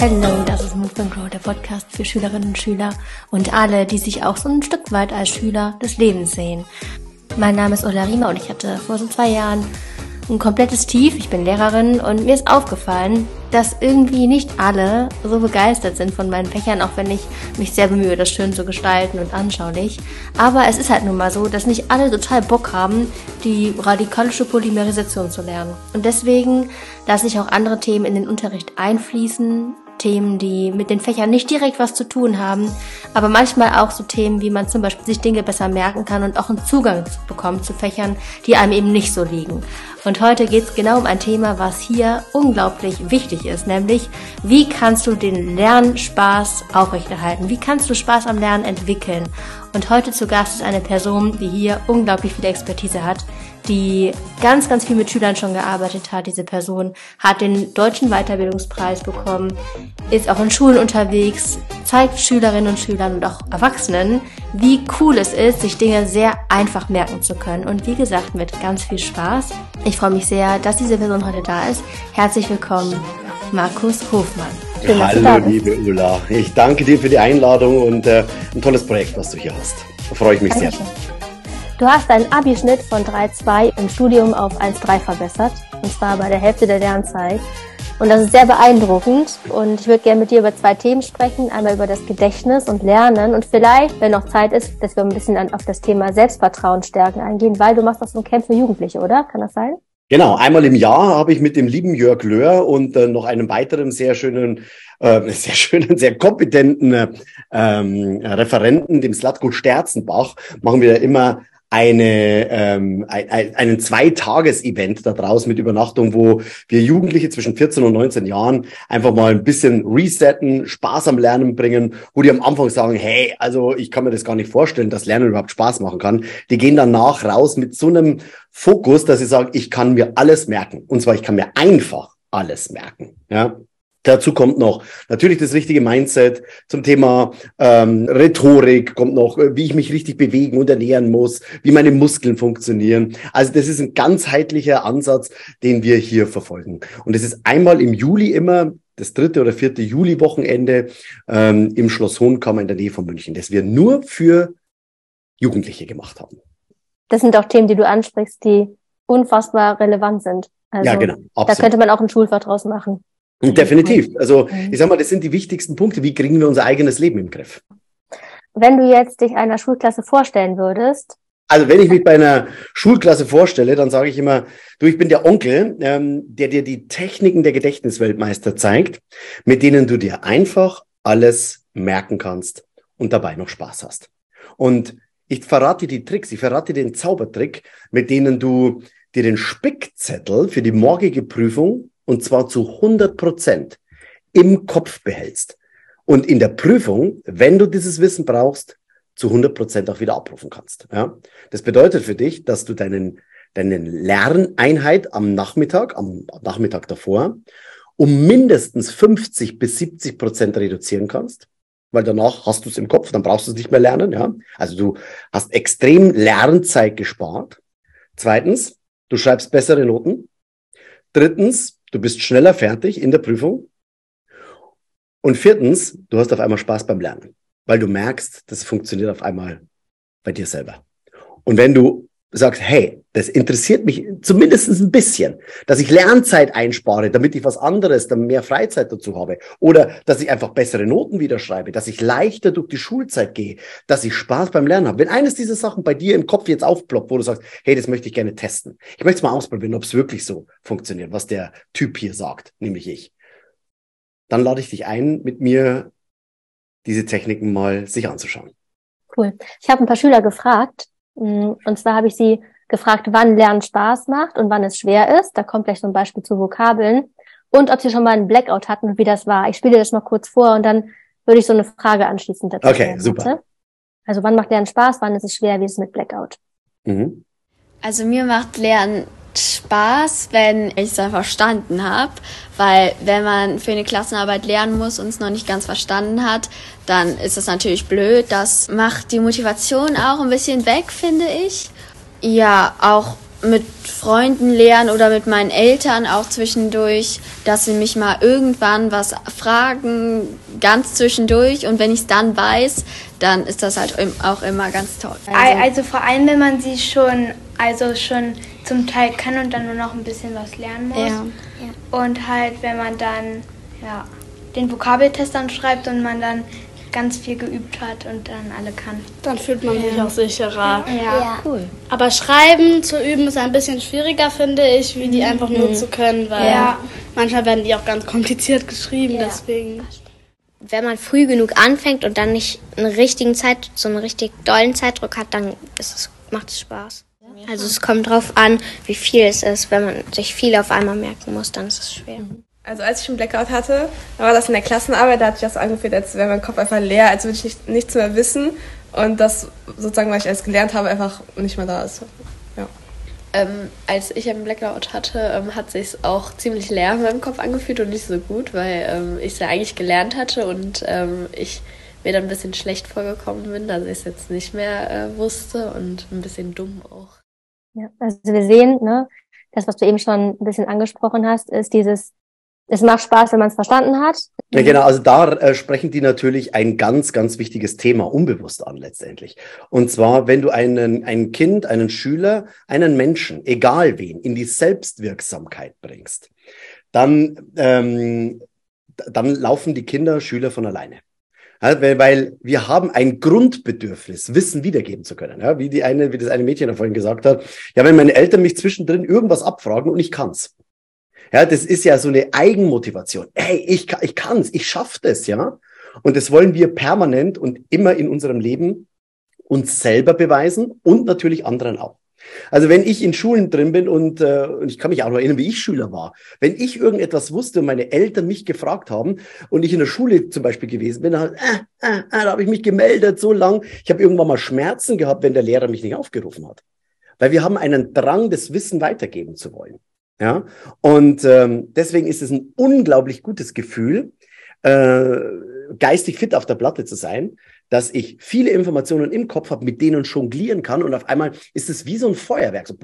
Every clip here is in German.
Hallo, das ist Move and Grow, der Podcast für Schülerinnen und Schüler und alle, die sich auch so ein Stück weit als Schüler des Lebens sehen. Mein Name ist Ola Riemer und ich hatte vor so zwei Jahren ein komplettes Tief. Ich bin Lehrerin und mir ist aufgefallen, dass irgendwie nicht alle so begeistert sind von meinen Fächern, auch wenn ich mich sehr bemühe, das schön zu gestalten und anschaulich. Aber es ist halt nun mal so, dass nicht alle total Bock haben, die radikalische Polymerisation zu lernen. Und deswegen lasse ich auch andere Themen in den Unterricht einfließen, Themen, die mit den Fächern nicht direkt was zu tun haben, aber manchmal auch so Themen, wie man zum Beispiel sich Dinge besser merken kann und auch einen Zugang bekommt zu Fächern, die einem eben nicht so liegen. Und heute geht es genau um ein Thema, was hier unglaublich wichtig ist, nämlich wie kannst du den Lernspaß aufrechterhalten? Wie kannst du Spaß am Lernen entwickeln? Und heute zu Gast ist eine Person, die hier unglaublich viel Expertise hat, die ganz, ganz viel mit Schülern schon gearbeitet hat. Diese Person hat den deutschen Weiterbildungspreis bekommen, ist auch in Schulen unterwegs, zeigt Schülerinnen und Schülern und auch Erwachsenen, wie cool es ist, sich Dinge sehr einfach merken zu können. Und wie gesagt, mit ganz viel Spaß. Ich freue mich sehr, dass diese Person heute da ist. Herzlich willkommen, Markus Hofmann. Schön, Hallo, liebe Ulla. Ich danke dir für die Einladung und äh, ein tolles Projekt, was du hier hast. Da freue ich mich Dankeschön. sehr. Du hast deinen Abischnitt von 3,2 im Studium auf 1,3 verbessert. Und zwar bei der Hälfte der Lernzeit. Und das ist sehr beeindruckend. Und ich würde gerne mit dir über zwei Themen sprechen. Einmal über das Gedächtnis und Lernen. Und vielleicht, wenn noch Zeit ist, dass wir ein bisschen auf das Thema Selbstvertrauen stärken eingehen, weil du machst das so ein Camp für Jugendliche, oder? Kann das sein? Genau, einmal im Jahr habe ich mit dem lieben Jörg Löhr und äh, noch einem weiteren sehr schönen, äh, sehr schönen, sehr kompetenten äh, ähm, Referenten, dem Slatko Sterzenbach, machen wir immer eine, ähm, ein, ein, einen Zweitages-Event da draus mit Übernachtung, wo wir Jugendliche zwischen 14 und 19 Jahren einfach mal ein bisschen resetten, Spaß am Lernen bringen, wo die am Anfang sagen, hey, also ich kann mir das gar nicht vorstellen, dass Lernen überhaupt Spaß machen kann. Die gehen danach raus mit so einem Fokus, dass sie sagen, ich kann mir alles merken. Und zwar, ich kann mir einfach alles merken. Ja, Dazu kommt noch natürlich das richtige Mindset zum Thema ähm, Rhetorik, kommt noch, äh, wie ich mich richtig bewegen und ernähren muss, wie meine Muskeln funktionieren. Also das ist ein ganzheitlicher Ansatz, den wir hier verfolgen. Und es ist einmal im Juli immer das dritte oder vierte Juli-Wochenende ähm, im Schloss Hohenkammer in der Nähe von München, das wir nur für Jugendliche gemacht haben. Das sind auch Themen, die du ansprichst, die unfassbar relevant sind. Also, ja, genau. Absolut. Da könnte man auch ein Schulfach draus machen. Definitiv. Also ich sag mal, das sind die wichtigsten Punkte. Wie kriegen wir unser eigenes Leben im Griff? Wenn du jetzt dich einer Schulklasse vorstellen würdest. Also wenn ich mich bei einer Schulklasse vorstelle, dann sage ich immer, du, ich bin der Onkel, ähm, der dir die Techniken der Gedächtnisweltmeister zeigt, mit denen du dir einfach alles merken kannst und dabei noch Spaß hast. Und ich verrate dir die Tricks, ich verrate dir den Zaubertrick, mit denen du dir den Spickzettel für die morgige Prüfung und zwar zu 100 Prozent im Kopf behältst und in der Prüfung, wenn du dieses Wissen brauchst, zu 100 Prozent auch wieder abrufen kannst. Ja? Das bedeutet für dich, dass du deinen, deine Lerneinheit am Nachmittag, am Nachmittag davor, um mindestens 50 bis 70 Prozent reduzieren kannst, weil danach hast du es im Kopf, dann brauchst du es nicht mehr lernen. Ja? Also du hast extrem Lernzeit gespart. Zweitens, du schreibst bessere Noten. Drittens, Du bist schneller fertig in der Prüfung. Und viertens, du hast auf einmal Spaß beim Lernen, weil du merkst, das funktioniert auf einmal bei dir selber. Und wenn du sagst, hey, das interessiert mich zumindest ein bisschen, dass ich Lernzeit einspare, damit ich was anderes, dann mehr Freizeit dazu habe. Oder dass ich einfach bessere Noten wieder schreibe, dass ich leichter durch die Schulzeit gehe, dass ich Spaß beim Lernen habe. Wenn eines dieser Sachen bei dir im Kopf jetzt aufploppt, wo du sagst, hey, das möchte ich gerne testen. Ich möchte es mal ausprobieren, ob es wirklich so funktioniert, was der Typ hier sagt, nämlich ich. Dann lade ich dich ein, mit mir diese Techniken mal sich anzuschauen. Cool. Ich habe ein paar Schüler gefragt, und zwar habe ich sie gefragt, wann Lernen Spaß macht und wann es schwer ist. Da kommt gleich so ein Beispiel zu Vokabeln. Und ob sie schon mal einen Blackout hatten und wie das war. Ich spiele das mal kurz vor und dann würde ich so eine Frage anschließend dazu Okay, stellen, super. Bitte. Also wann macht Lernen Spaß, wann ist es schwer, wie ist es mit Blackout? Mhm. Also mir macht Lernen Spaß, wenn ich es verstanden habe, weil wenn man für eine Klassenarbeit lernen muss und es noch nicht ganz verstanden hat, dann ist das natürlich blöd. Das macht die Motivation auch ein bisschen weg, finde ich. Ja, auch mit Freunden lernen oder mit meinen Eltern auch zwischendurch, dass sie mich mal irgendwann was fragen, ganz zwischendurch. Und wenn ich es dann weiß, dann ist das halt auch immer ganz toll. Also, also vor allem, wenn man sie schon, also schon zum Teil kann und dann nur noch ein bisschen was lernen muss. Ja. Und halt, wenn man dann ja, den Vokabeltest dann schreibt und man dann ganz viel geübt hat und dann alle kann. Dann fühlt man sich auch sicherer. Ja. ja. cool. Aber Schreiben zu üben ist ein bisschen schwieriger, finde ich, wie die mhm. einfach nur mhm. zu können, weil ja. manchmal werden die auch ganz kompliziert geschrieben, ja. deswegen. Wenn man früh genug anfängt und dann nicht einen richtigen Zeit, so einen richtig dollen Zeitdruck hat, dann es, macht es Spaß. Also es kommt drauf an, wie viel es ist. Wenn man sich viel auf einmal merken muss, dann ist es schwer. Also als ich einen Blackout hatte, da war das in der Klassenarbeit, da hat sich das angefühlt, als wäre mein Kopf einfach leer, als würde ich nicht, nichts mehr wissen und das sozusagen, was ich alles gelernt habe, einfach nicht mehr da ist. Ja. Ähm, als ich einen Blackout hatte, ähm, hat sich auch ziemlich leer in meinem Kopf angefühlt und nicht so gut, weil ähm, ich es ja eigentlich gelernt hatte und ähm, ich mir dann ein bisschen schlecht vorgekommen bin, dass ich es jetzt nicht mehr äh, wusste und ein bisschen dumm auch. Ja, also wir sehen, ne, das, was du eben schon ein bisschen angesprochen hast, ist dieses es macht Spaß, wenn man es verstanden hat. Ja, genau. Also da äh, sprechen die natürlich ein ganz, ganz wichtiges Thema unbewusst an letztendlich. Und zwar, wenn du einen, ein Kind, einen Schüler, einen Menschen, egal wen, in die Selbstwirksamkeit bringst, dann, ähm, dann laufen die Kinder, Schüler von alleine. Weil wir haben ein Grundbedürfnis, Wissen wiedergeben zu können. Ja, wie die eine, wie das eine Mädchen da vorhin gesagt hat. Ja, wenn meine Eltern mich zwischendrin irgendwas abfragen und ich kann's. Ja, das ist ja so eine Eigenmotivation. Hey, ich, ich kann's, ich schaff das, ja. Und das wollen wir permanent und immer in unserem Leben uns selber beweisen und natürlich anderen auch. Also wenn ich in Schulen drin bin und, äh, und ich kann mich auch noch erinnern, wie ich Schüler war, wenn ich irgendetwas wusste und meine Eltern mich gefragt haben und ich in der Schule zum Beispiel gewesen bin, dann, äh, äh, äh, da habe ich mich gemeldet so lang. Ich habe irgendwann mal Schmerzen gehabt, wenn der Lehrer mich nicht aufgerufen hat. Weil wir haben einen Drang, das Wissen weitergeben zu wollen. Ja, und ähm, deswegen ist es ein unglaublich gutes Gefühl, äh, geistig fit auf der Platte zu sein, dass ich viele Informationen im Kopf habe, mit denen jonglieren kann und auf einmal ist es wie so ein Feuerwerk. So,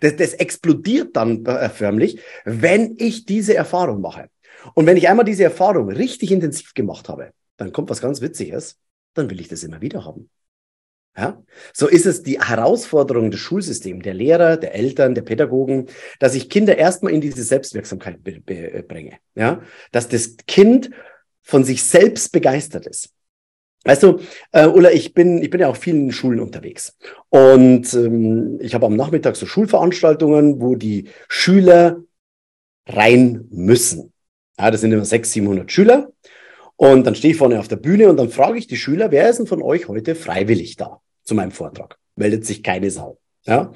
das, das explodiert dann äh, förmlich, wenn ich diese Erfahrung mache. Und wenn ich einmal diese Erfahrung richtig intensiv gemacht habe, dann kommt was ganz Witziges, dann will ich das immer wieder haben. Ja? So ist es die Herausforderung des Schulsystems, der Lehrer, der Eltern, der Pädagogen, dass ich Kinder erstmal in diese Selbstwirksamkeit bringe. Ja? Dass das Kind von sich selbst begeistert ist. Weißt du, äh, Ulla, ich bin, ich bin ja auch vielen Schulen unterwegs. Und ähm, ich habe am Nachmittag so Schulveranstaltungen, wo die Schüler rein müssen. Ja, das sind immer 600, 700 Schüler. Und dann stehe ich vorne auf der Bühne und dann frage ich die Schüler, wer ist denn von euch heute freiwillig da zu meinem Vortrag? Meldet sich keine Sau. Ja,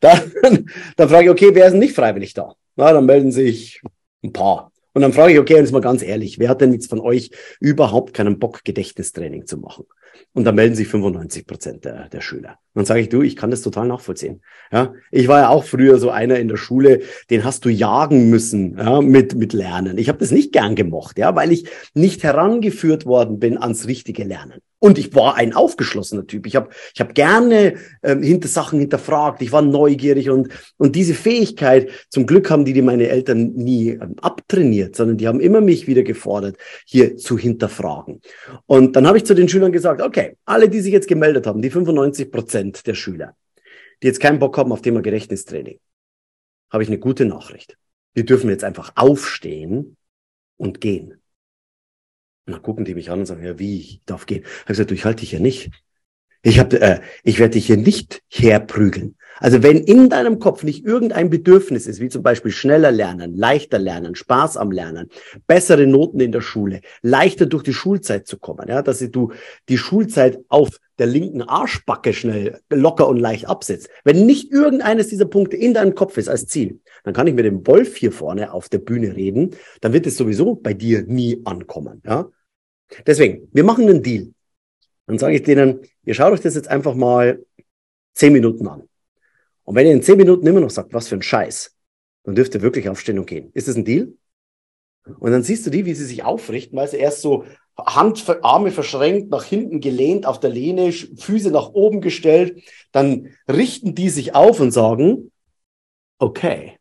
dann, dann frage ich, okay, wer ist denn nicht freiwillig da? Na, dann melden sich ein paar. Und dann frage ich, okay, jetzt mal ganz ehrlich, wer hat denn jetzt von euch überhaupt keinen Bock, Gedächtnistraining zu machen? Und dann melden sich 95 Prozent der, der Schüler. dann sage ich, du, ich kann das total nachvollziehen. Ja, ich war ja auch früher so einer in der Schule, den hast du jagen müssen ja, mit mit Lernen. Ich habe das nicht gern gemocht, ja, weil ich nicht herangeführt worden bin ans richtige Lernen. Und ich war ein aufgeschlossener Typ. Ich habe ich hab gerne ähm, hinter Sachen hinterfragt. Ich war neugierig und und diese Fähigkeit, zum Glück haben die die meine Eltern nie ähm, abtrainiert, sondern die haben immer mich wieder gefordert, hier zu hinterfragen. Und dann habe ich zu den Schülern gesagt, okay, alle, die sich jetzt gemeldet haben, die 95 Prozent der Schüler, die jetzt keinen Bock haben auf Thema Gedächtnistraining, habe ich eine gute Nachricht. Die dürfen jetzt einfach aufstehen und gehen. Und dann gucken die mich an und sagen, ja, wie, ich darf gehen. Ich habe gesagt, du, ich halte dich hier nicht. Ich, hab, äh, ich werde dich hier nicht herprügeln. Also wenn in deinem Kopf nicht irgendein Bedürfnis ist, wie zum Beispiel schneller lernen, leichter lernen, Spaß am Lernen, bessere Noten in der Schule, leichter durch die Schulzeit zu kommen, ja, dass du die Schulzeit auf der linken Arschbacke schnell locker und leicht absetzt. Wenn nicht irgendeines dieser Punkte in deinem Kopf ist als Ziel, dann kann ich mit dem Wolf hier vorne auf der Bühne reden, dann wird es sowieso bei dir nie ankommen, ja. Deswegen, wir machen einen Deal. Dann sage ich denen, ihr schaut euch das jetzt einfach mal zehn Minuten an. Und wenn ihr in zehn Minuten immer noch sagt, was für ein Scheiß, dann dürft ihr wirklich aufstehen und gehen. Ist das ein Deal? Und dann siehst du die, wie sie sich aufrichten, weil sie erst so Hand, Arme verschränkt, nach hinten gelehnt auf der Lehne, Füße nach oben gestellt, dann richten die sich auf und sagen, okay,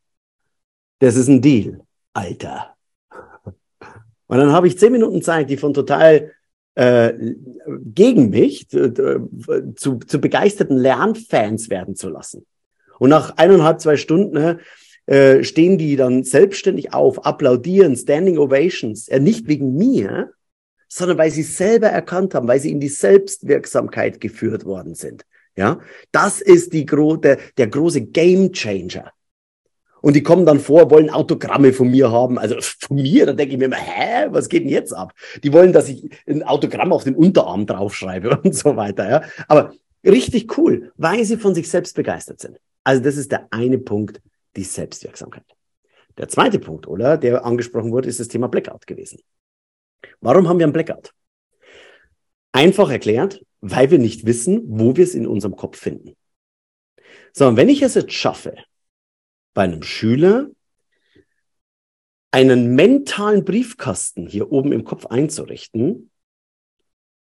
das ist ein Deal, Alter. Und dann habe ich zehn Minuten Zeit, die von total äh, gegen mich zu, zu, zu begeisterten Lernfans werden zu lassen. Und nach eineinhalb, zwei Stunden ne, äh, stehen die dann selbstständig auf, applaudieren, Standing Ovations, äh, nicht wegen mir, sondern weil sie selber erkannt haben, weil sie in die Selbstwirksamkeit geführt worden sind. Ja, das ist die gro der, der große Game Changer. Und die kommen dann vor, wollen Autogramme von mir haben. Also von mir, da denke ich mir immer, hä, was geht denn jetzt ab? Die wollen, dass ich ein Autogramm auf den Unterarm draufschreibe und so weiter. Ja, aber richtig cool, weil sie von sich selbst begeistert sind. Also das ist der eine Punkt, die Selbstwirksamkeit. Der zweite Punkt, oder, der angesprochen wurde, ist das Thema Blackout gewesen. Warum haben wir einen Blackout? Einfach erklärt, weil wir nicht wissen, wo wir es in unserem Kopf finden. Sondern wenn ich es jetzt schaffe, bei einem Schüler einen mentalen Briefkasten hier oben im Kopf einzurichten,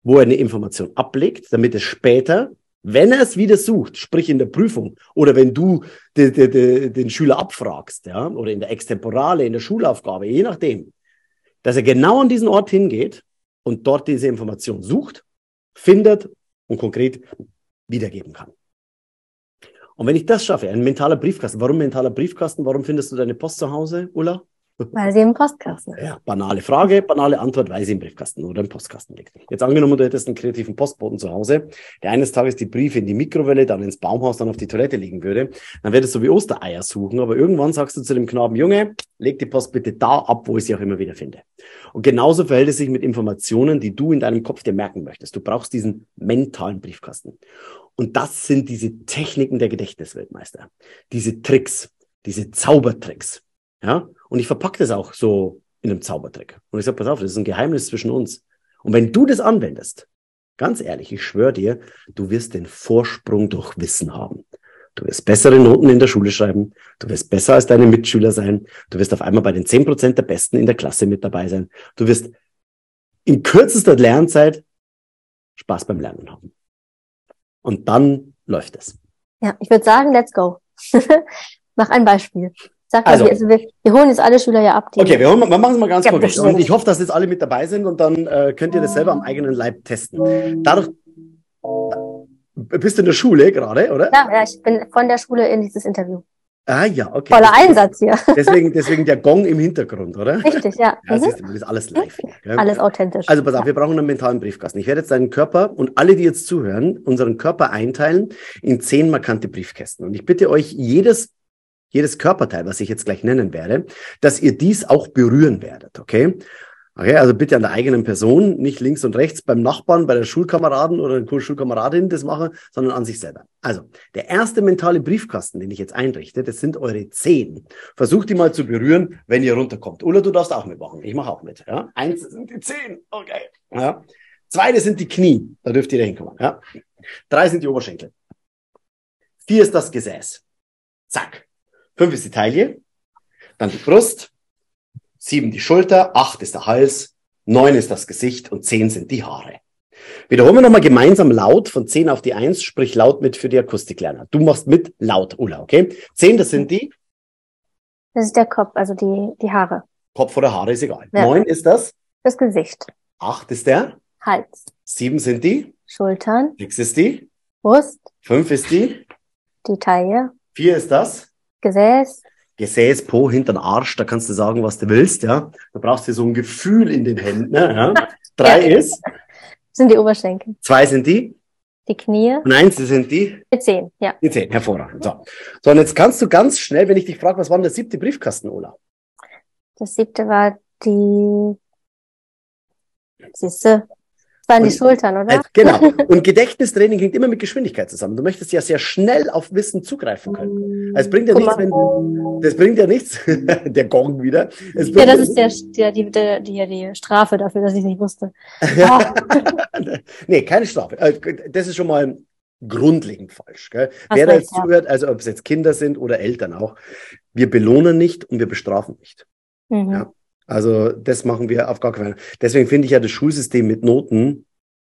wo er eine Information ablegt, damit es später, wenn er es wieder sucht, sprich in der Prüfung oder wenn du de, de, de, den Schüler abfragst, ja, oder in der Extemporale, in der Schulaufgabe, je nachdem, dass er genau an diesen Ort hingeht und dort diese Information sucht, findet und konkret wiedergeben kann. Und wenn ich das schaffe, ein mentaler Briefkasten, warum mentaler Briefkasten? Warum findest du deine Post zu Hause, Ulla? Weil sie im Postkasten. Ja, banale Frage, banale Antwort, weil sie im Briefkasten oder im Postkasten liegt. Jetzt angenommen, du hättest einen kreativen Postboten zu Hause, der eines Tages die Briefe in die Mikrowelle, dann ins Baumhaus, dann auf die Toilette legen würde, dann würdest du wie Ostereier suchen, aber irgendwann sagst du zu dem Knaben, Junge, leg die Post bitte da ab, wo ich sie auch immer wieder finde. Und genauso verhält es sich mit Informationen, die du in deinem Kopf dir merken möchtest. Du brauchst diesen mentalen Briefkasten. Und das sind diese Techniken der Gedächtnisweltmeister. Diese Tricks, diese Zaubertricks. Ja, und ich verpacke das auch so in einem Zaubertrick. Und ich sage, pass auf, das ist ein Geheimnis zwischen uns. Und wenn du das anwendest, ganz ehrlich, ich schwöre dir, du wirst den Vorsprung durch Wissen haben. Du wirst bessere Noten in der Schule schreiben. Du wirst besser als deine Mitschüler sein. Du wirst auf einmal bei den zehn Prozent der Besten in der Klasse mit dabei sein. Du wirst in kürzester Lernzeit Spaß beim Lernen haben. Und dann läuft es. Ja, ich würde sagen, let's go. Mach ein Beispiel. Sag mal, also, wir, also wir, wir, holen jetzt alle Schüler ja ab. Okay, wir, holen, wir machen es mal ganz ja. Und ich hoffe, dass jetzt alle mit dabei sind und dann äh, könnt ihr das selber am eigenen Leib testen. Dadurch bist du in der Schule gerade, oder? Ja, ja, ich bin von der Schule in dieses Interview. Ah ja, okay. Voller Einsatz hier. Deswegen, deswegen der Gong im Hintergrund, oder? Richtig, ja. ja mhm. das ist alles live. Gell? Alles authentisch. Also pass auf, wir brauchen einen mentalen Briefkasten. Ich werde jetzt deinen Körper und alle, die jetzt zuhören, unseren Körper einteilen in zehn markante Briefkästen. Und ich bitte euch, jedes jedes Körperteil, was ich jetzt gleich nennen werde, dass ihr dies auch berühren werdet, okay? Okay, also bitte an der eigenen Person, nicht links und rechts beim Nachbarn, bei der Schulkameraden oder der Schulkameradin das machen, sondern an sich selber. Also, der erste mentale Briefkasten, den ich jetzt einrichte, das sind eure Zehen. Versucht die mal zu berühren, wenn ihr runterkommt. Oder du darfst auch mitmachen. Ich mache auch mit. Ja? Eins sind die Zehen. Okay. Ja. Zweite sind die Knie. Da dürft ihr da hinkommen. Ja. Drei sind die Oberschenkel. Vier ist das Gesäß. Zack. Fünf ist die Taille, dann die Brust, sieben die Schulter, acht ist der Hals, neun ist das Gesicht und zehn sind die Haare. Wiederholen wir nochmal gemeinsam laut von zehn auf die eins, sprich laut mit für die Akustiklerner. Du machst mit laut, Ulla, okay? Zehn, das sind die? Das ist der Kopf, also die, die Haare. Kopf oder Haare ist egal. Ja. Neun ist das? Das Gesicht. Acht ist der? Hals. Sieben sind die? Schultern. Sechs ist die? Brust. Fünf ist die? Die Taille. Vier ist das? Gesäß. Gesäß, Po, hinter den Arsch, da kannst du sagen, was du willst, ja. Da brauchst du so ein Gefühl in den Händen, ne, ja. Drei ja. ist? Sind die Oberschenkel. Zwei sind die? Die Knie. Und eins sind die? Die Zehn, ja. Die Zehn, hervorragend. So. So, und jetzt kannst du ganz schnell, wenn ich dich frage, was war denn der siebte Briefkasten, Ola? Das siebte war die, siehste, waren die Schultern, oder? Also, genau. Und Gedächtnistraining hängt immer mit Geschwindigkeit zusammen. Du möchtest ja sehr schnell auf Wissen zugreifen können. Also es bringt ja nichts, wenn das bringt ja nichts. der Gong wieder. ja, das ist der, der, die, der, die, die Strafe dafür, dass ich nicht wusste. Ja. nee, keine Strafe. Äh, das ist schon mal grundlegend falsch. Gell? Wer da jetzt ja. zuhört, also ob es jetzt Kinder sind oder Eltern auch, wir belohnen nicht und wir bestrafen nicht. Mhm. Ja? Also das machen wir auf gar keinen Fall. Deswegen finde ich ja das Schulsystem mit Noten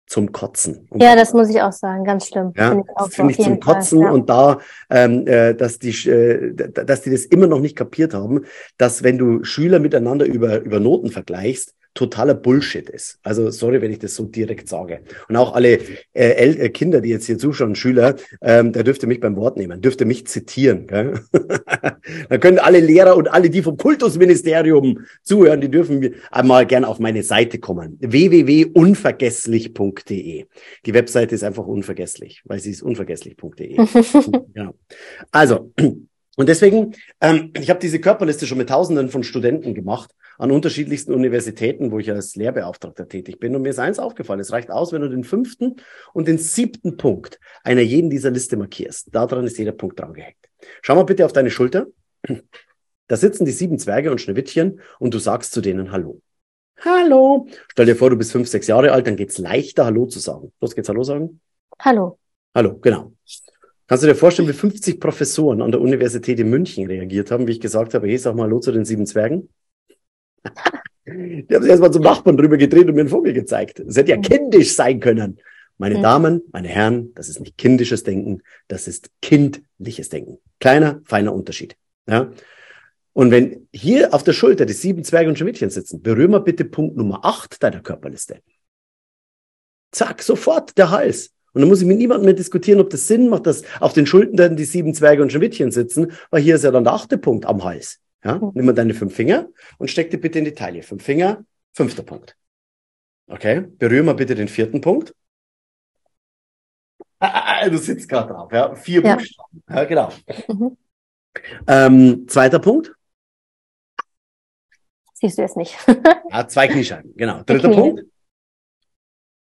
zum Kotzen. Ja, das muss ich auch sagen, ganz schlimm. Ja, finde ich, auch find ich zum Kotzen Fall, ja. und da, ähm, äh, dass die, äh, dass die das immer noch nicht kapiert haben, dass wenn du Schüler miteinander über über Noten vergleichst, totaler Bullshit ist. Also sorry, wenn ich das so direkt sage. Und auch alle äh, äh, Kinder, die jetzt hier zuschauen, Schüler, ähm, da dürft ihr mich beim Wort nehmen, dürft ihr mich zitieren. Gell? da können alle Lehrer und alle, die vom Kultusministerium zuhören, die dürfen einmal gern auf meine Seite kommen. www.unvergesslich.de. Die Webseite ist einfach unvergesslich, weil sie ist unvergesslich.de. genau. Also, und deswegen, ähm, ich habe diese Körperliste schon mit Tausenden von Studenten gemacht an unterschiedlichsten Universitäten, wo ich als Lehrbeauftragter tätig bin. Und mir ist eins aufgefallen, es reicht aus, wenn du den fünften und den siebten Punkt einer jeden dieser Liste markierst. Daran ist jeder Punkt dran gehängt. Schau mal bitte auf deine Schulter. Da sitzen die sieben Zwerge und Schneewittchen und du sagst zu denen Hallo. Hallo. Stell dir vor, du bist fünf, sechs Jahre alt, dann geht's leichter, Hallo zu sagen. Los geht's Hallo sagen? Hallo. Hallo, genau. Kannst du dir vorstellen, wie 50 Professoren an der Universität in München reagiert haben, wie ich gesagt habe, hey, sag mal Hallo zu den sieben Zwergen? Die haben sich erstmal zum Nachbarn drüber gedreht und mir einen Vogel gezeigt. Es hätte ja kindisch sein können. Meine mhm. Damen, meine Herren, das ist nicht kindisches Denken, das ist kindliches Denken. Kleiner, feiner Unterschied. Ja? Und wenn hier auf der Schulter die sieben Zwerge und Schmiedchen sitzen, berühr mal bitte Punkt Nummer acht deiner Körperliste. Zack, sofort der Hals. Und dann muss ich mit niemandem mehr diskutieren, ob das Sinn macht, dass auf den Schultern die sieben Zwerge und Schmiedchen sitzen, weil hier ist ja dann der achte Punkt am Hals. Ja? Nimm mal deine fünf Finger und steck die bitte in die Taille. Fünf Finger, fünfter Punkt. Okay, berühr mal bitte den vierten Punkt. Ah, ah, ah du sitzt gerade drauf, ja. Vier ja. Buchstaben. Ja, genau. Mhm. Ähm, zweiter Punkt. Siehst du jetzt nicht. ja, zwei Kniescheiben, genau. Dritter Knie. Punkt.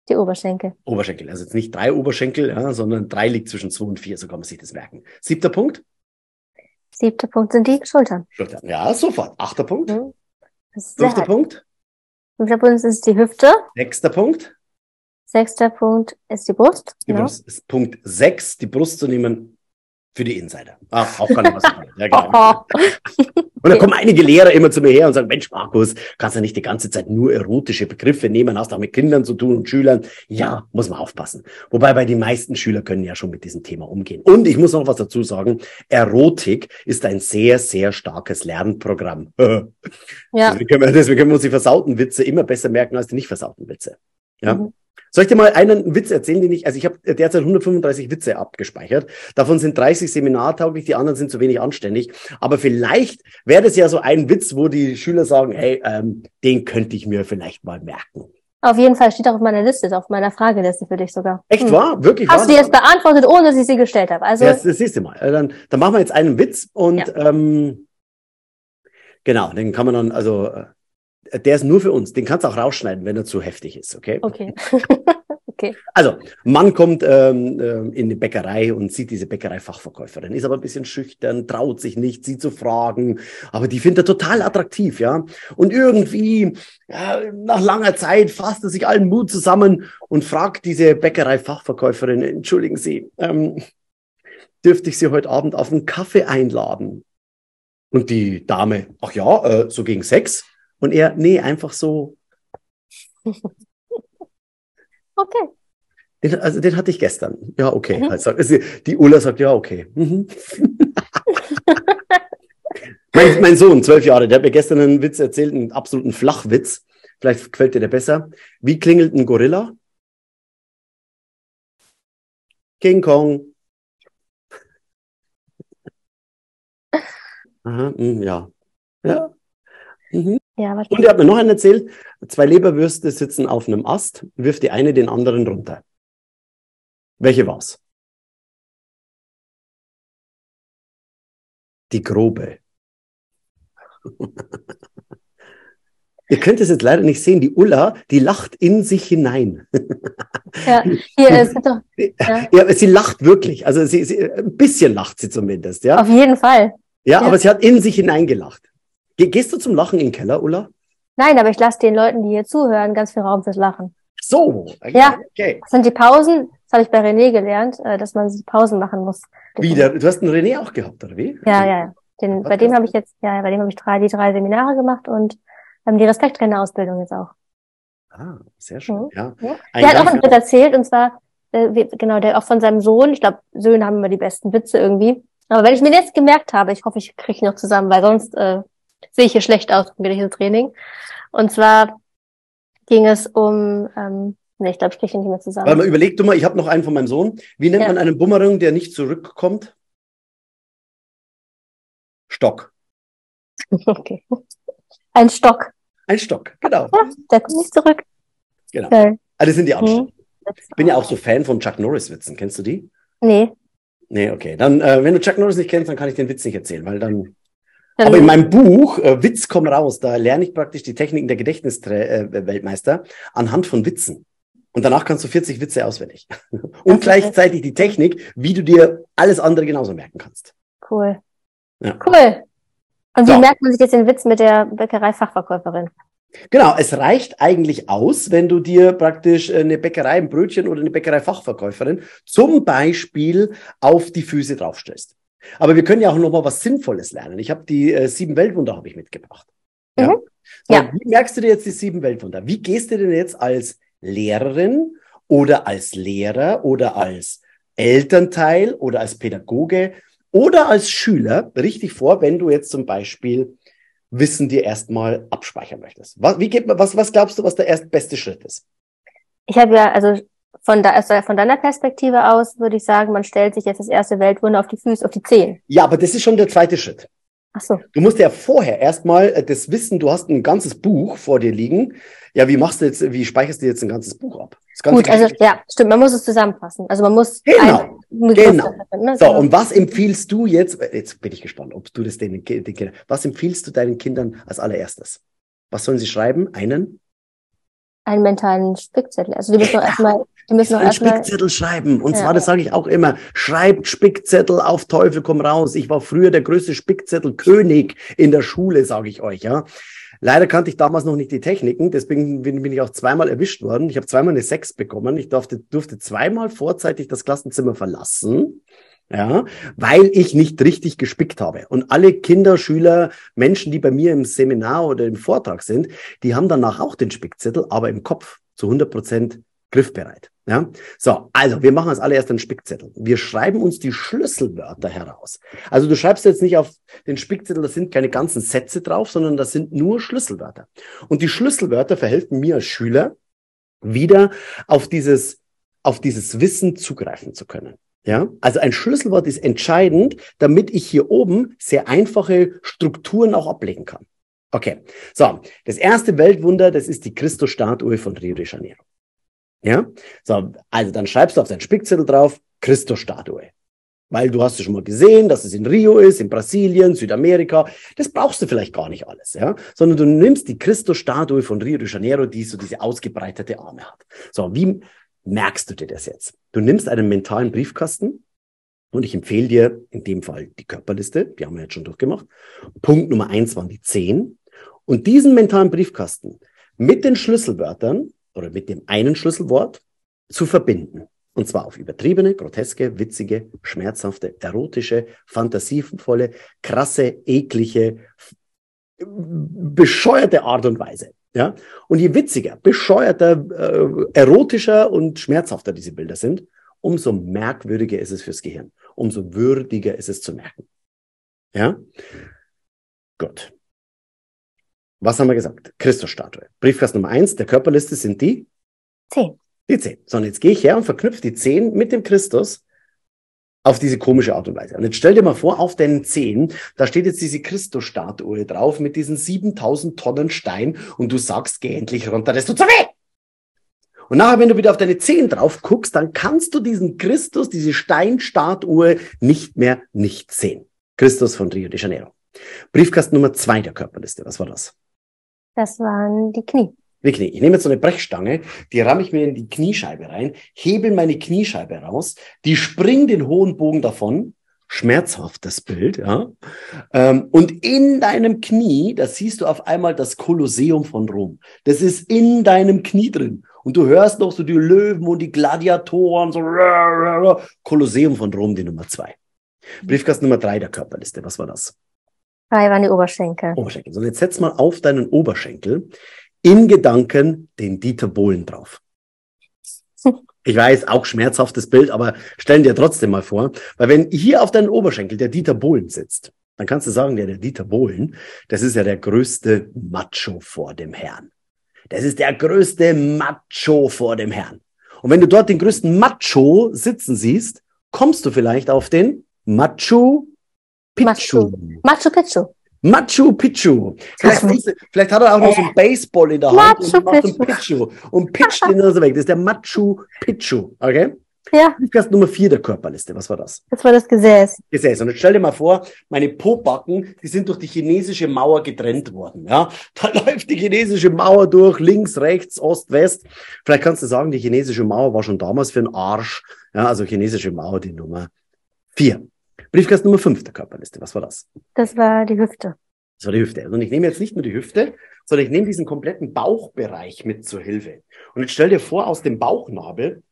Die Oberschenkel. Oberschenkel. Also jetzt nicht drei Oberschenkel, ja, sondern drei liegt zwischen zwei und vier, so kann man sich das merken. Siebter Punkt. Siebter Punkt sind die Schultern. Schultern. Ja, sofort. Achter Punkt. Mhm. Fünfter Punkt. Fünfter Punkt ist die Hüfte. Sechster Punkt. Sechster Punkt ist die Brust. Die ja. Brust ist Punkt sechs, die Brust zu nehmen für die Insider. Ah, auch nicht was. ja, genau. Und dann kommen einige Lehrer immer zu mir her und sagen, Mensch, Markus, kannst du nicht die ganze Zeit nur erotische Begriffe nehmen, hast auch mit Kindern zu tun und Schülern. Ja, muss man aufpassen. Wobei bei den meisten Schüler können ja schon mit diesem Thema umgehen. Und ich muss noch was dazu sagen. Erotik ist ein sehr, sehr starkes Lernprogramm. ja. Deswegen können, wir, deswegen können wir uns die versauten Witze immer besser merken als die nicht versauten Witze. Ja. Mhm. Soll ich dir mal einen Witz erzählen, den ich, also ich habe derzeit 135 Witze abgespeichert. Davon sind 30 seminartauglich, die anderen sind zu wenig anständig. Aber vielleicht wäre das ja so ein Witz, wo die Schüler sagen, hey, ähm, den könnte ich mir vielleicht mal merken. Auf jeden Fall steht auch auf meiner Liste, auf meiner Frageliste für dich sogar. Echt hm. wahr? Wirklich Hast wahr? du jetzt beantwortet, ohne dass ich sie gestellt habe. Also das, das siehst du mal. Äh, dann, dann machen wir jetzt einen Witz und ja. ähm, genau, den kann man dann, also äh, der ist nur für uns. Den kannst du auch rausschneiden, wenn er zu heftig ist, okay? Okay. okay. Also, Mann kommt ähm, ähm, in die Bäckerei und sieht diese Bäckereifachverkäuferin, ist aber ein bisschen schüchtern, traut sich nicht, sie zu fragen, aber die findet er total attraktiv, ja. Und irgendwie, ja, nach langer Zeit fasst er sich allen Mut zusammen und fragt diese Bäckereifachverkäuferin, entschuldigen Sie, ähm, dürfte ich Sie heute Abend auf einen Kaffee einladen? Und die Dame, ach ja, äh, so gegen sechs. Und er, nee, einfach so. okay. Den, also den hatte ich gestern. Ja, okay. Mhm. Also, die Ulla sagt, ja, okay. Mhm. mein, mein, Sohn, zwölf Jahre, der hat mir gestern einen Witz erzählt, einen absoluten Flachwitz. Vielleicht gefällt dir der besser. Wie klingelt ein Gorilla? King Kong. Aha, mh, hm, ja. Ja. Mhm. Ja, Und er hat mir noch einen erzählt, zwei Leberwürste sitzen auf einem Ast, wirft die eine den anderen runter. Welche war's? Die grobe. Ihr könnt es jetzt leider nicht sehen. Die Ulla, die lacht in sich hinein. Ja, hier ist doch. Ja. ja, sie lacht wirklich. Also sie, sie, ein bisschen lacht sie zumindest, ja. Auf jeden Fall. Ja, ja, aber sie hat in sich hineingelacht. Gehst du zum Lachen in den Keller, Ulla? Nein, aber ich lasse den Leuten, die hier zuhören, ganz viel Raum fürs Lachen. So, okay. ja. Okay. Das sind die Pausen. Das habe ich bei René gelernt, äh, dass man Pausen machen muss. Wie, der, du hast einen René auch gehabt, oder wie? Ja, ja. Den, bei dem habe ich jetzt, ja, bei dem habe ich drei, die drei Seminare gemacht und ähm, die Respekttrainer-Ausbildung jetzt auch. Ah, sehr schön, mhm. ja. ja. Der hat auch einen Witz erzählt, und zwar, äh, wie, genau, der auch von seinem Sohn, ich glaube, Söhne haben immer die besten Witze irgendwie. Aber wenn ich mir jetzt gemerkt habe, ich hoffe, ich kriege noch zusammen, weil sonst äh, sehe ich hier schlecht aus im Gedächtnistraining. Und zwar ging es um, ähm, nee, ich glaube, ich kriege nicht mehr zusammen. Warte mal, überleg du mal, ich habe noch einen von meinem Sohn. Wie nennt ja. man einen Bumerang, der nicht zurückkommt? Stock. Okay. Ein Stock. Ein Stock, genau. Ja, der kommt nicht zurück. Genau. Okay. Also sind die anstrengend. Hm. Ich bin ja auch so Fan von Chuck Norris-Witzen. Kennst du die? Nee. Nee, okay. Dann, äh, wenn du Chuck Norris nicht kennst, dann kann ich den Witz nicht erzählen, weil dann. Aber in meinem Buch äh, Witz komm raus, da lerne ich praktisch die Techniken der Gedächtnisweltmeister äh, anhand von Witzen. Und danach kannst du 40 Witze auswendig. Und gleichzeitig die Technik, wie du dir alles andere genauso merken kannst. Cool. Ja. Cool. Und wie so. merkt man sich jetzt den Witz mit der Bäckerei-Fachverkäuferin? Genau, es reicht eigentlich aus, wenn du dir praktisch eine Bäckerei, ein Brötchen oder eine Bäckerei-Fachverkäuferin zum Beispiel auf die Füße draufstellst. Aber wir können ja auch noch mal was Sinnvolles lernen. Ich habe die äh, sieben Weltwunder habe ich mitgebracht. Ja? Mhm. So, ja. Wie merkst du dir jetzt die sieben Weltwunder? Wie gehst du denn jetzt als Lehrerin oder als Lehrer oder als Elternteil oder als Pädagoge oder als Schüler richtig vor, wenn du jetzt zum Beispiel Wissen dir erstmal abspeichern möchtest? Was, wie geht, was, was glaubst du, was der erste beste Schritt ist? Ich habe ja, also von, da, also von deiner Perspektive aus würde ich sagen, man stellt sich jetzt das erste Weltwunder auf die Füße, auf die Zehen. Ja, aber das ist schon der zweite Schritt. Ach so. Du musst ja vorher erstmal äh, das Wissen, du hast ein ganzes Buch vor dir liegen, ja, wie machst du jetzt, wie speicherst du jetzt ein ganzes Buch ab? Gut, also ja, stimmt, man muss es zusammenfassen. Also man muss genau, genau. ne? So, und was empfiehlst du jetzt? Jetzt bin ich gespannt, ob du das den, den Kindern. Was empfiehlst du deinen Kindern als allererstes? Was sollen sie schreiben? Einen? Einen mentalen Spickzettel. Also die müssen erstmal die müssen einen Spickzettel schreiben. Und ja, zwar, das sage ich auch immer, schreibt Spickzettel auf Teufel komm raus. Ich war früher der größte Spickzettelkönig in der Schule, sage ich euch, ja. Leider kannte ich damals noch nicht die Techniken, deswegen bin, bin ich auch zweimal erwischt worden. Ich habe zweimal eine Sechs bekommen. Ich durfte, durfte zweimal vorzeitig das Klassenzimmer verlassen. Ja, weil ich nicht richtig gespickt habe. Und alle Kinder, Schüler, Menschen, die bei mir im Seminar oder im Vortrag sind, die haben danach auch den Spickzettel, aber im Kopf zu 100 Prozent griffbereit. Ja, so, also wir machen als allererst einen Spickzettel. Wir schreiben uns die Schlüsselwörter heraus. Also du schreibst jetzt nicht auf den Spickzettel, da sind keine ganzen Sätze drauf, sondern das sind nur Schlüsselwörter. Und die Schlüsselwörter verhelfen mir als Schüler wieder auf dieses, auf dieses Wissen zugreifen zu können. Ja, also ein Schlüsselwort ist entscheidend, damit ich hier oben sehr einfache Strukturen auch ablegen kann. Okay, so, das erste Weltwunder, das ist die Christusstatue von Rio de Janeiro. Ja, so, also dann schreibst du auf deinen Spickzettel drauf Christusstatue. Weil du hast es schon mal gesehen, dass es in Rio ist, in Brasilien, Südamerika. Das brauchst du vielleicht gar nicht alles, ja. Sondern du nimmst die Christusstatue von Rio de Janeiro, die so diese ausgebreitete Arme hat. So, wie merkst du dir das jetzt? Du nimmst einen mentalen Briefkasten und ich empfehle dir in dem Fall die Körperliste, die haben wir jetzt schon durchgemacht. Punkt Nummer eins waren die zehn. Und diesen mentalen Briefkasten mit den Schlüsselwörtern oder mit dem einen Schlüsselwort zu verbinden. Und zwar auf übertriebene, groteske, witzige, schmerzhafte, erotische, fantasievolle, krasse, eklige, bescheuerte Art und Weise. Ja? Und je witziger, bescheuerter, äh, erotischer und schmerzhafter diese Bilder sind, umso merkwürdiger ist es fürs Gehirn. Umso würdiger ist es zu merken. Ja? Gut. Was haben wir gesagt? Christusstatue. Briefkasten Nummer eins der Körperliste sind die? Zehn. Die zehn. So, und jetzt gehe ich her und verknüpfe die zehn mit dem Christus auf diese komische Art und Weise. Und jetzt stell dir mal vor, auf deinen Zehen, da steht jetzt diese Christusstatue drauf mit diesen 7000 Tonnen Stein und du sagst, geh endlich runter, das tut so weh! Und nachher, wenn du wieder auf deine Zehen drauf guckst, dann kannst du diesen Christus, diese Steinstatue nicht mehr nicht sehen. Christus von Rio de Janeiro. Briefkasten Nummer zwei der Körperliste. Was war das? Das waren die Knie. Die Knie. Ich nehme jetzt so eine Brechstange, die ramme ich mir in die Kniescheibe rein, hebel meine Kniescheibe raus, die springt den hohen Bogen davon, schmerzhaftes Bild, ja. Ähm, und in deinem Knie, da siehst du auf einmal das Kolosseum von Rom. Das ist in deinem Knie drin. Und du hörst noch so die Löwen und die Gladiatoren, so Kolosseum von Rom, die Nummer zwei. Briefkasten Nummer drei der Körperliste. Was war das? Drei waren die Oberschenkel. Oberschenkel. So, jetzt setz mal auf deinen Oberschenkel in Gedanken den Dieter Bohlen drauf. Ich weiß, auch schmerzhaftes Bild, aber stellen dir trotzdem mal vor, weil wenn hier auf deinen Oberschenkel der Dieter Bohlen sitzt, dann kannst du sagen, der, der Dieter Bohlen, das ist ja der größte Macho vor dem Herrn. Das ist der größte Macho vor dem Herrn. Und wenn du dort den größten Macho sitzen siehst, kommst du vielleicht auf den Machu Picchu. Machu Picchu. Machu Picchu. Vielleicht, vielleicht, hat er auch noch so ein Baseball in der Hand Machu und macht ein Picchu und pitcht den dann so weg. Das ist der Machu Picchu. Okay? Ja. Briefkasten Nummer vier der Körperliste. Was war das? Das war das Gesäß. Gesäß. Und jetzt stell dir mal vor, meine Pobacken, die sind durch die chinesische Mauer getrennt worden. Ja, da läuft die chinesische Mauer durch, links, rechts, Ost, West. Vielleicht kannst du sagen, die chinesische Mauer war schon damals für einen Arsch. Ja, also chinesische Mauer, die Nummer vier. Briefkasten Nummer fünf der Körperliste. Was war das? Das war die Hüfte. Das war die Hüfte. Und ich nehme jetzt nicht nur die Hüfte, sondern ich nehme diesen kompletten Bauchbereich mit zur Hilfe. Und jetzt stell dir vor, aus dem Bauchnabel,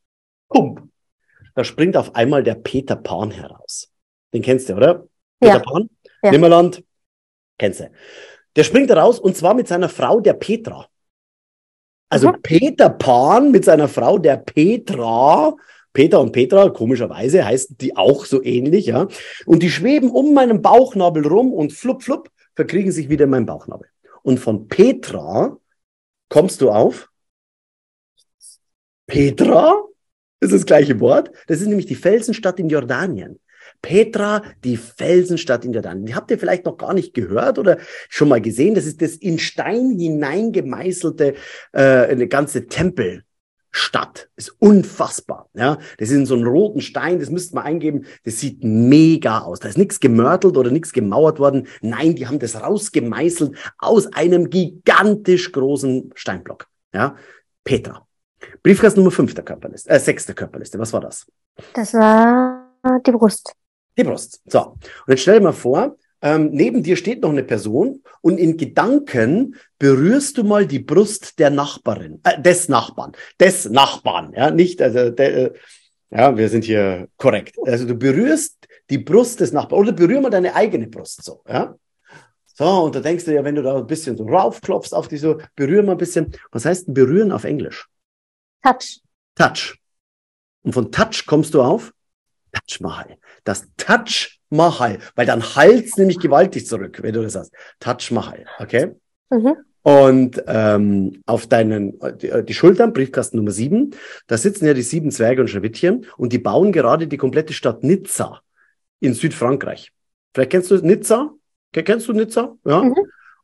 bumm, da springt auf einmal der Peter Pan heraus. Den kennst du, oder? Ja. Peter Pan? Ja. Nimmerland? Kennst du. Der springt heraus und zwar mit seiner Frau, der Petra. Also mhm. Peter Pan mit seiner Frau, der Petra. Peter und Petra, komischerweise heißen die auch so ähnlich, ja. Und die schweben um meinen Bauchnabel rum und flupp, flupp, verkriegen sich wieder in meinen Bauchnabel. Und von Petra kommst du auf Petra? ist das gleiche Wort. Das ist nämlich die Felsenstadt in Jordanien. Petra, die Felsenstadt in Jordanien. Die habt ihr vielleicht noch gar nicht gehört oder schon mal gesehen. Das ist das in Stein hineingemeißelte, äh, eine ganze Tempelstadt. Ist unfassbar. Ja, das ist in so einem roten Stein. Das müsst man eingeben. Das sieht mega aus. Da ist nichts gemörtelt oder nichts gemauert worden. Nein, die haben das rausgemeißelt aus einem gigantisch großen Steinblock. Ja, Petra. Briefkasten Nummer 5 der Körperliste, äh, 6 der Körperliste. Was war das? Das war die Brust. Die Brust. So. Und jetzt stell dir mal vor, ähm, neben dir steht noch eine Person und in Gedanken berührst du mal die Brust der Nachbarin, äh, des Nachbarn, des Nachbarn, ja, nicht, also, der, äh, ja, wir sind hier korrekt. Also du berührst die Brust des Nachbarn oder berühr mal deine eigene Brust so, ja. So, und da denkst du ja, wenn du da ein bisschen so raufklopfst auf die so, berühr mal ein bisschen. Was heißt berühren auf Englisch? Touch. Touch. Und von Touch kommst du auf Touch Mahal. Das Touch Mahal, weil dann halt's nämlich gewaltig zurück, wenn du das hast. Touch Mahal, okay? Mhm. Und ähm, auf deinen die, die Schultern, Briefkasten Nummer sieben, da sitzen ja die sieben Zwerge und Schneewittchen und die bauen gerade die komplette Stadt Nizza in Südfrankreich. Vielleicht kennst du Nizza? Kennst du Nizza? Ja. Mhm.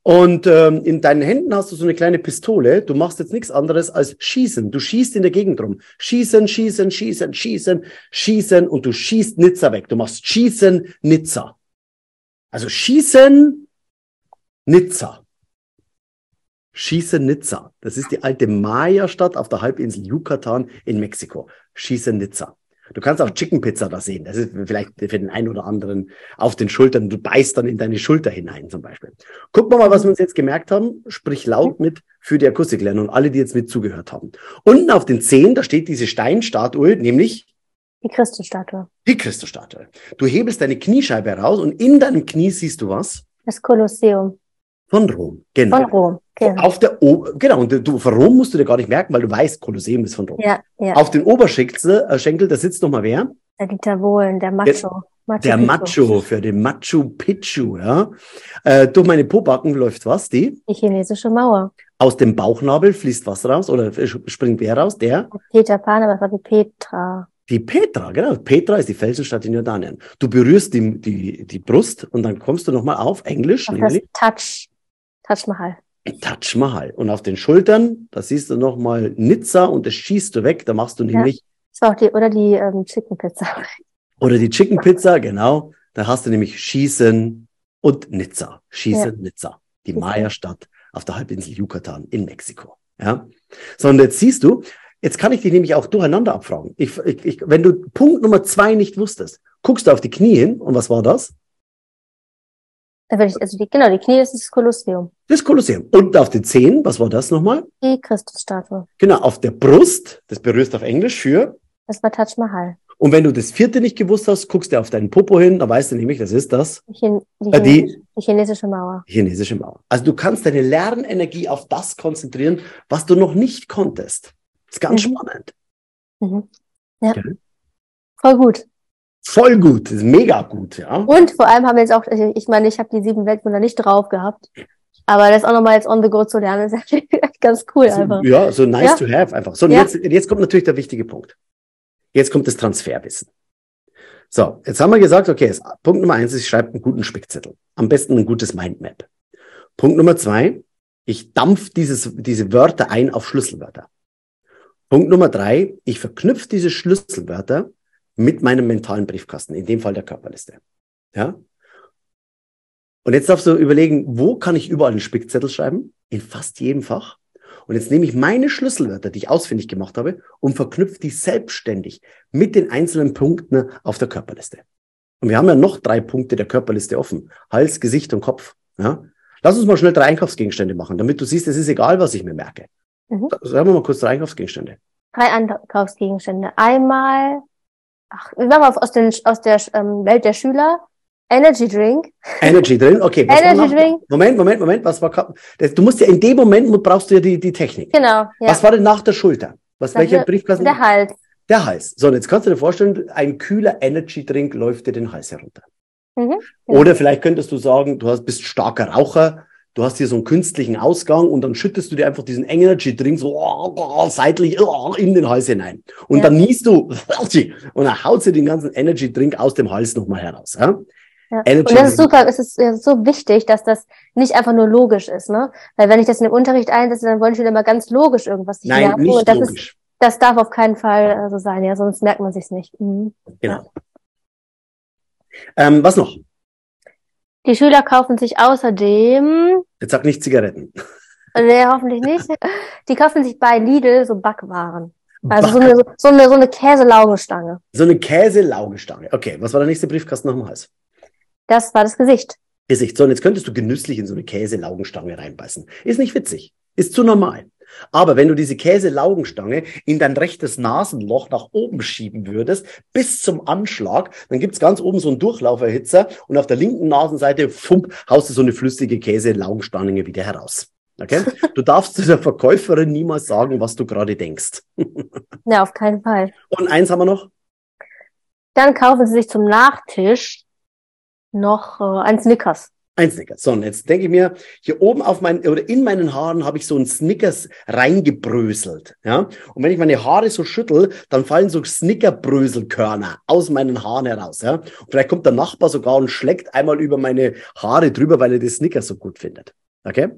Und ähm, in deinen Händen hast du so eine kleine Pistole. Du machst jetzt nichts anderes als schießen. Du schießt in der Gegend rum. Schießen, schießen, schießen, schießen, schießen und du schießt Nizza weg. Du machst schießen, Nizza. Also schießen, Nizza. Schießen, Nizza. Das ist die alte Maya-Stadt auf der Halbinsel Yucatan in Mexiko. Schießen, Nizza. Du kannst auch Chicken Pizza da sehen. Das ist vielleicht für den einen oder anderen auf den Schultern. Du beißt dann in deine Schulter hinein zum Beispiel. Gucken wir mal, was wir uns jetzt gemerkt haben. Sprich laut mit für die Akustiklernung und alle, die jetzt mit zugehört haben. Unten auf den Zehen, da steht diese Steinstatue, nämlich die Christusstatue. Die Christusstatue. Du hebelst deine Kniescheibe heraus und in deinem Knie siehst du was? Das Kolosseum. Von Rom, genau. Von Rom, genau. Auf der o genau, und du, von Rom musst du dir gar nicht merken, weil du weißt, Kolosseum ist von Rom. Ja, ja. Auf den Oberschenkel, äh, Schenkel, da sitzt noch mal wer? Der Dieter Wohlen, der Macho. Macho der Macho, für den Machu Picchu, ja. Äh, durch meine Pobacken läuft was, die? Die chinesische Mauer. Aus dem Bauchnabel fließt was raus oder springt wer raus? Der? Peter Pan, aber es war die Petra. Die Petra, genau. Petra ist die Felsenstadt in Jordanien. Du berührst die, die, die Brust und dann kommst du nochmal auf Englisch. Das nämlich. Touch. Taj Mahal. Taj Mahal. Und auf den Schultern, da siehst du nochmal Nizza und das schießt du weg. Da machst du nämlich. Ja. Das war auch die, oder die ähm, Chicken Pizza. Oder die Chicken Pizza, genau. Da hast du nämlich Schießen und Nizza. Schießen, ja. Nizza. Die Maya-Stadt auf der Halbinsel Yucatan in Mexiko. Ja. So, und jetzt siehst du, jetzt kann ich dich nämlich auch durcheinander abfragen. Ich, ich, ich, wenn du Punkt Nummer zwei nicht wusstest, guckst du auf die Knie hin und was war das? Ich, also die, genau, die Knie, das ist das Kolosseum. Das Kolosseum. Und auf den Zehen, was war das nochmal? Die Christusstatue. Genau, auf der Brust, das berührst auf Englisch für? Das war Taj Mahal. Und wenn du das vierte nicht gewusst hast, guckst du auf deinen Popo hin, dann weißt du nämlich, das ist das. Die, die, äh, die, die chinesische Mauer. Chinesische Mauer. Also du kannst deine Lernenergie auf das konzentrieren, was du noch nicht konntest. Das ist ganz mhm. spannend. Mhm. Ja. Okay. Voll gut. Voll gut, ist mega gut, ja. Und vor allem haben wir jetzt auch, ich meine, ich habe die sieben Weltwunder nicht drauf gehabt. Aber das auch nochmal jetzt on the go zu lernen, ist ganz cool einfach. Ja, so nice ja. to have einfach. So, und ja. jetzt, jetzt kommt natürlich der wichtige Punkt. Jetzt kommt das Transferwissen. So, jetzt haben wir gesagt, okay, Punkt Nummer eins ist, ich schreibe einen guten Spickzettel. Am besten ein gutes Mindmap. Punkt Nummer zwei, ich dampf dieses, diese Wörter ein auf Schlüsselwörter. Punkt Nummer drei, ich verknüpfe diese Schlüsselwörter mit meinem mentalen Briefkasten, in dem Fall der Körperliste. Ja? Und jetzt darfst du überlegen, wo kann ich überall einen Spickzettel schreiben? In fast jedem Fach. Und jetzt nehme ich meine Schlüsselwörter, die ich ausfindig gemacht habe, und verknüpfe die selbstständig mit den einzelnen Punkten auf der Körperliste. Und wir haben ja noch drei Punkte der Körperliste offen. Hals, Gesicht und Kopf. Ja? Lass uns mal schnell drei Einkaufsgegenstände machen, damit du siehst, es ist egal, was ich mir merke. Mhm. Sagen wir mal kurz drei Einkaufsgegenstände. Drei Einkaufsgegenstände. Einmal, ach, wir machen aus, den, aus der ähm, Welt der Schüler. Energy Drink. Energy Drink, okay. Energy Drink. Moment, Moment, Moment, was war, du musst ja in dem Moment brauchst du ja die, die Technik. Genau. Ja. Was war denn nach der Schulter? Was, welcher Briefkasten? Der Hals. Der Hals. So, und jetzt kannst du dir vorstellen, ein kühler Energy Drink läuft dir den Hals herunter. Mhm, genau. Oder vielleicht könntest du sagen, du hast, bist starker Raucher, du hast hier so einen künstlichen Ausgang und dann schüttest du dir einfach diesen Energy Drink so oh, seitlich oh, in den Hals hinein. Und ja. dann niest du und dann haut sie den ganzen Energy Drink aus dem Hals nochmal heraus. Ja? Ja. Und das ist super, es ist, es ist so wichtig, dass das nicht einfach nur logisch ist, ne? Weil wenn ich das in dem Unterricht einsetze, dann wollen Schüler immer ganz logisch irgendwas sich Nein. Nicht und das logisch. Ist, das darf auf keinen Fall äh, so sein, ja, sonst merkt man sich's nicht. Mhm. Genau. Ähm, was noch? Die Schüler kaufen sich außerdem. Jetzt sag nicht Zigaretten. Nee, hoffentlich nicht. Die kaufen sich bei Lidl so Backwaren. Also so eine, so eine, so eine Käselaugenstange. So eine Käselaugenstange. Okay, was war der nächste Briefkasten nach dem Hals? Das war das Gesicht. Gesicht. So, und jetzt könntest du genüsslich in so eine Käselaugenstange reinbeißen. Ist nicht witzig. Ist zu normal. Aber wenn du diese Käselaugenstange in dein rechtes Nasenloch nach oben schieben würdest, bis zum Anschlag, dann gibt's ganz oben so einen Durchlauferhitzer und auf der linken Nasenseite, fump, haust du so eine flüssige Käselaugenstange wieder heraus. Okay? Du darfst zu der Verkäuferin niemals sagen, was du gerade denkst. ja, auf keinen Fall. Und eins haben wir noch. Dann kaufen sie sich zum Nachtisch noch äh, ein Snickers. Ein Snickers. So, und jetzt denke ich mir, hier oben auf meinen oder in meinen Haaren habe ich so ein Snickers reingebröselt. Ja? Und wenn ich meine Haare so schüttel, dann fallen so Snickerbröselkörner aus meinen Haaren heraus. Ja? Und vielleicht kommt der Nachbar sogar und schlägt einmal über meine Haare drüber, weil er die Snickers so gut findet. Okay?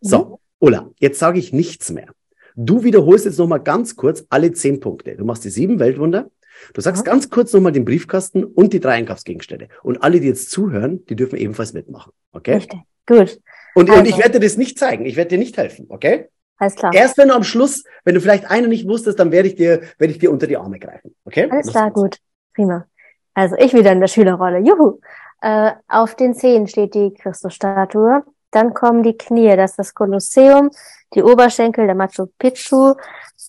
So, mhm. Ulla, jetzt sage ich nichts mehr. Du wiederholst jetzt nochmal ganz kurz alle zehn Punkte. Du machst die sieben Weltwunder, Du sagst ja. ganz kurz nochmal den Briefkasten und die drei Einkaufsgegenstände. Und alle, die jetzt zuhören, die dürfen ebenfalls mitmachen. Okay? Richtig. Gut. Und, also. und ich werde dir das nicht zeigen. Ich werde dir nicht helfen. Okay? Alles klar. Erst wenn du am Schluss, wenn du vielleicht eine nicht wusstest, dann werde ich dir, werde ich dir unter die Arme greifen. Okay? Alles klar, gut. Prima. Also ich wieder in der Schülerrolle. Juhu. Äh, auf den Zehen steht die Christusstatue. Dann kommen die Knie, das ist das Kolosseum, die Oberschenkel, der Machu Picchu,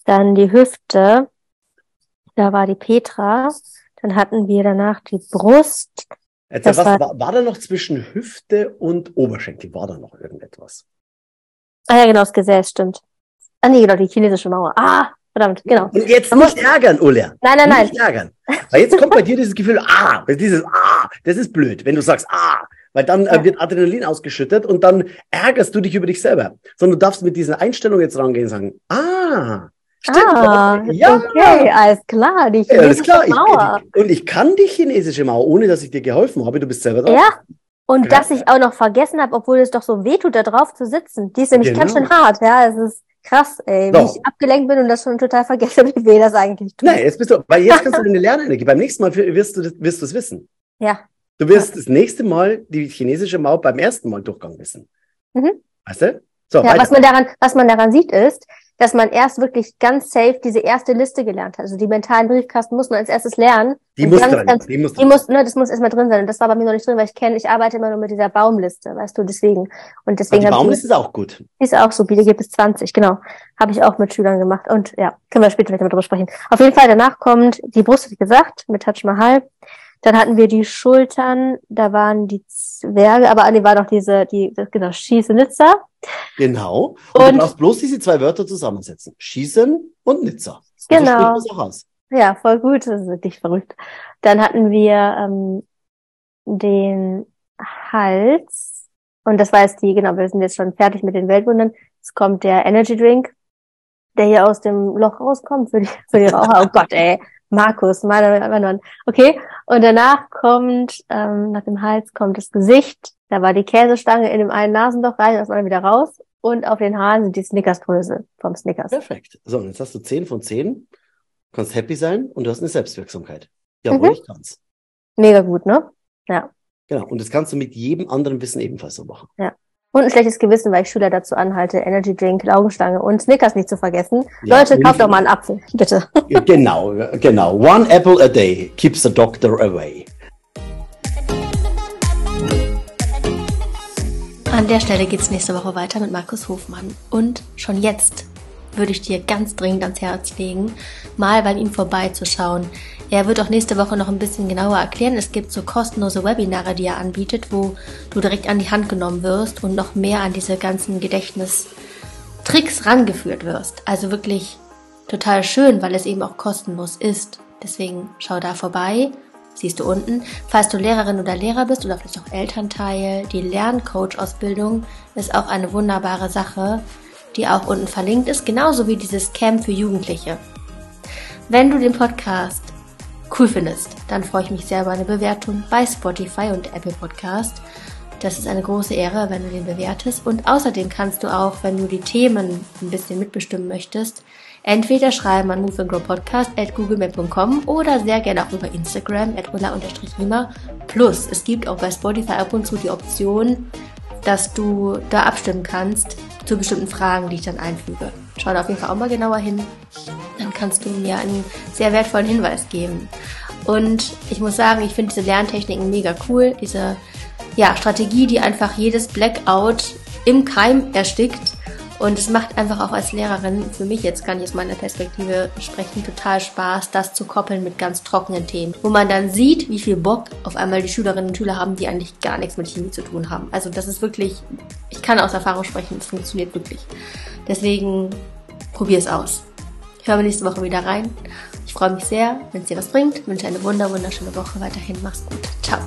dann die Hüfte, da war die Petra. Dann hatten wir danach die Brust. Jetzt, was, war, war, war da noch zwischen Hüfte und Oberschenkel? War da noch irgendetwas? Ah ja, genau, das Gesäß, stimmt. Ah nee, genau, die chinesische Mauer. Ah, verdammt, genau. Und jetzt Man nicht muss... ärgern, Ulla. Nein, nein, nein. Nicht ärgern. Weil jetzt kommt bei dir dieses Gefühl, ah, dieses ah, das ist blöd, wenn du sagst ah, weil dann äh, ja. äh, wird Adrenalin ausgeschüttet und dann ärgerst du dich über dich selber. Sondern du darfst mit dieser Einstellung jetzt rangehen und sagen, ah, Stimmt, ah, ja. okay, alles klar. Die ja, alles klar. Mauer. Ich, und ich kann die chinesische Mauer, ohne dass ich dir geholfen habe. Du bist selber drauf. Ja, und ja. dass ich auch noch vergessen habe, obwohl es doch so wehtut, da drauf zu sitzen. Die ist nämlich genau. ganz schön hart. Ja, es ist krass, ey. Wie so. ich abgelenkt bin und das schon total vergesse, wie weh das eigentlich tut. Nein, jetzt bist du, weil jetzt kannst du deine Lernenergie. Beim nächsten Mal wirst du wirst du es wissen. Ja. Du wirst ja. das nächste Mal die chinesische Mauer beim ersten Mal Durchgang wissen. Mhm. Weißt du? So, ja, was man daran, was man daran sieht, ist, dass man erst wirklich ganz safe diese erste Liste gelernt hat. Also die mentalen Briefkasten muss man als erstes lernen. Die muss ganz, ganz, die muss, die muss, ne, das muss erstmal drin sein. Und das war bei mir noch nicht drin, weil ich kenne, ich arbeite immer nur mit dieser Baumliste, weißt du, deswegen. Und deswegen. Aber die Baumliste ist auch gut. Die ist auch so, die gibt es 20, genau. Habe ich auch mit Schülern gemacht. Und ja, können wir später vielleicht drüber sprechen. Auf jeden Fall, danach kommt die Brust, wie gesagt, mit Taj Mahal. Dann hatten wir die Schultern, da waren die Zwerge, aber nee, war noch diese, die, genau, Schieße Nizza. Genau. Und, und du darfst bloß diese zwei Wörter zusammensetzen. Schießen und Nizza. Genau. So auch aus. Ja, voll gut. Das ist wirklich verrückt. Dann hatten wir ähm, den Hals. Und das war jetzt die, genau, wir sind jetzt schon fertig mit den Weltwundern. Jetzt kommt der Energy Drink, der hier aus dem Loch rauskommt für die, für die Raucher. Oh Gott, ey. Markus, meiner Okay, und danach kommt, ähm, nach dem Hals kommt das Gesicht. Da war die Käsestange in dem einen Nasenloch rein, das dann wieder raus. Und auf den Haaren sind die Snickers-Größe vom Snickers. Perfekt. So, und jetzt hast du 10 von 10. Kannst happy sein und du hast eine Selbstwirksamkeit. Jawohl, mhm. ich kann's. Mega gut, ne? Ja. Genau. Und das kannst du mit jedem anderen Wissen ebenfalls so machen. Ja. Und ein schlechtes Gewissen, weil ich Schüler dazu anhalte, Energy Drink, Laugenstange und Snickers nicht zu vergessen. Ja, Leute, kauft doch mal einen Apfel, bitte. Genau, genau. One apple a day keeps the doctor away. An der Stelle geht's nächste Woche weiter mit Markus Hofmann. Und schon jetzt würde ich dir ganz dringend ans Herz legen, mal bei ihm vorbeizuschauen. Er wird auch nächste Woche noch ein bisschen genauer erklären. Es gibt so kostenlose Webinare, die er anbietet, wo du direkt an die Hand genommen wirst und noch mehr an diese ganzen Gedächtnistricks rangeführt wirst. Also wirklich total schön, weil es eben auch kostenlos ist. Deswegen schau da vorbei. Siehst du unten. Falls du Lehrerin oder Lehrer bist oder vielleicht auch Elternteil, die Lerncoach-Ausbildung ist auch eine wunderbare Sache, die auch unten verlinkt ist, genauso wie dieses Camp für Jugendliche. Wenn du den Podcast cool findest, dann freue ich mich sehr über eine Bewertung bei Spotify und Apple Podcast. Das ist eine große Ehre, wenn du den bewertest. Und außerdem kannst du auch, wenn du die Themen ein bisschen mitbestimmen möchtest, entweder schreiben an moveandgrowpodcast oder sehr gerne auch über Instagram at rima Plus, es gibt auch bei Spotify ab und zu die Option, dass du da abstimmen kannst zu bestimmten Fragen, die ich dann einfüge. Schau da auf jeden Fall auch mal genauer hin. Kannst du mir einen sehr wertvollen Hinweis geben. Und ich muss sagen, ich finde diese Lerntechniken mega cool. Diese ja, Strategie, die einfach jedes Blackout im Keim erstickt und es macht einfach auch als Lehrerin, für mich jetzt kann ich aus meiner Perspektive sprechen, total Spaß, das zu koppeln mit ganz trockenen Themen. Wo man dann sieht, wie viel Bock auf einmal die Schülerinnen und Schüler haben, die eigentlich gar nichts mit Chemie zu tun haben. Also das ist wirklich, ich kann aus Erfahrung sprechen, es funktioniert wirklich. Deswegen probier es aus. Ich höre nächste Woche wieder rein. Ich freue mich sehr, wenn es dir was bringt. Ich wünsche eine wunder, wunderschöne Woche weiterhin. Mach's gut. Ciao.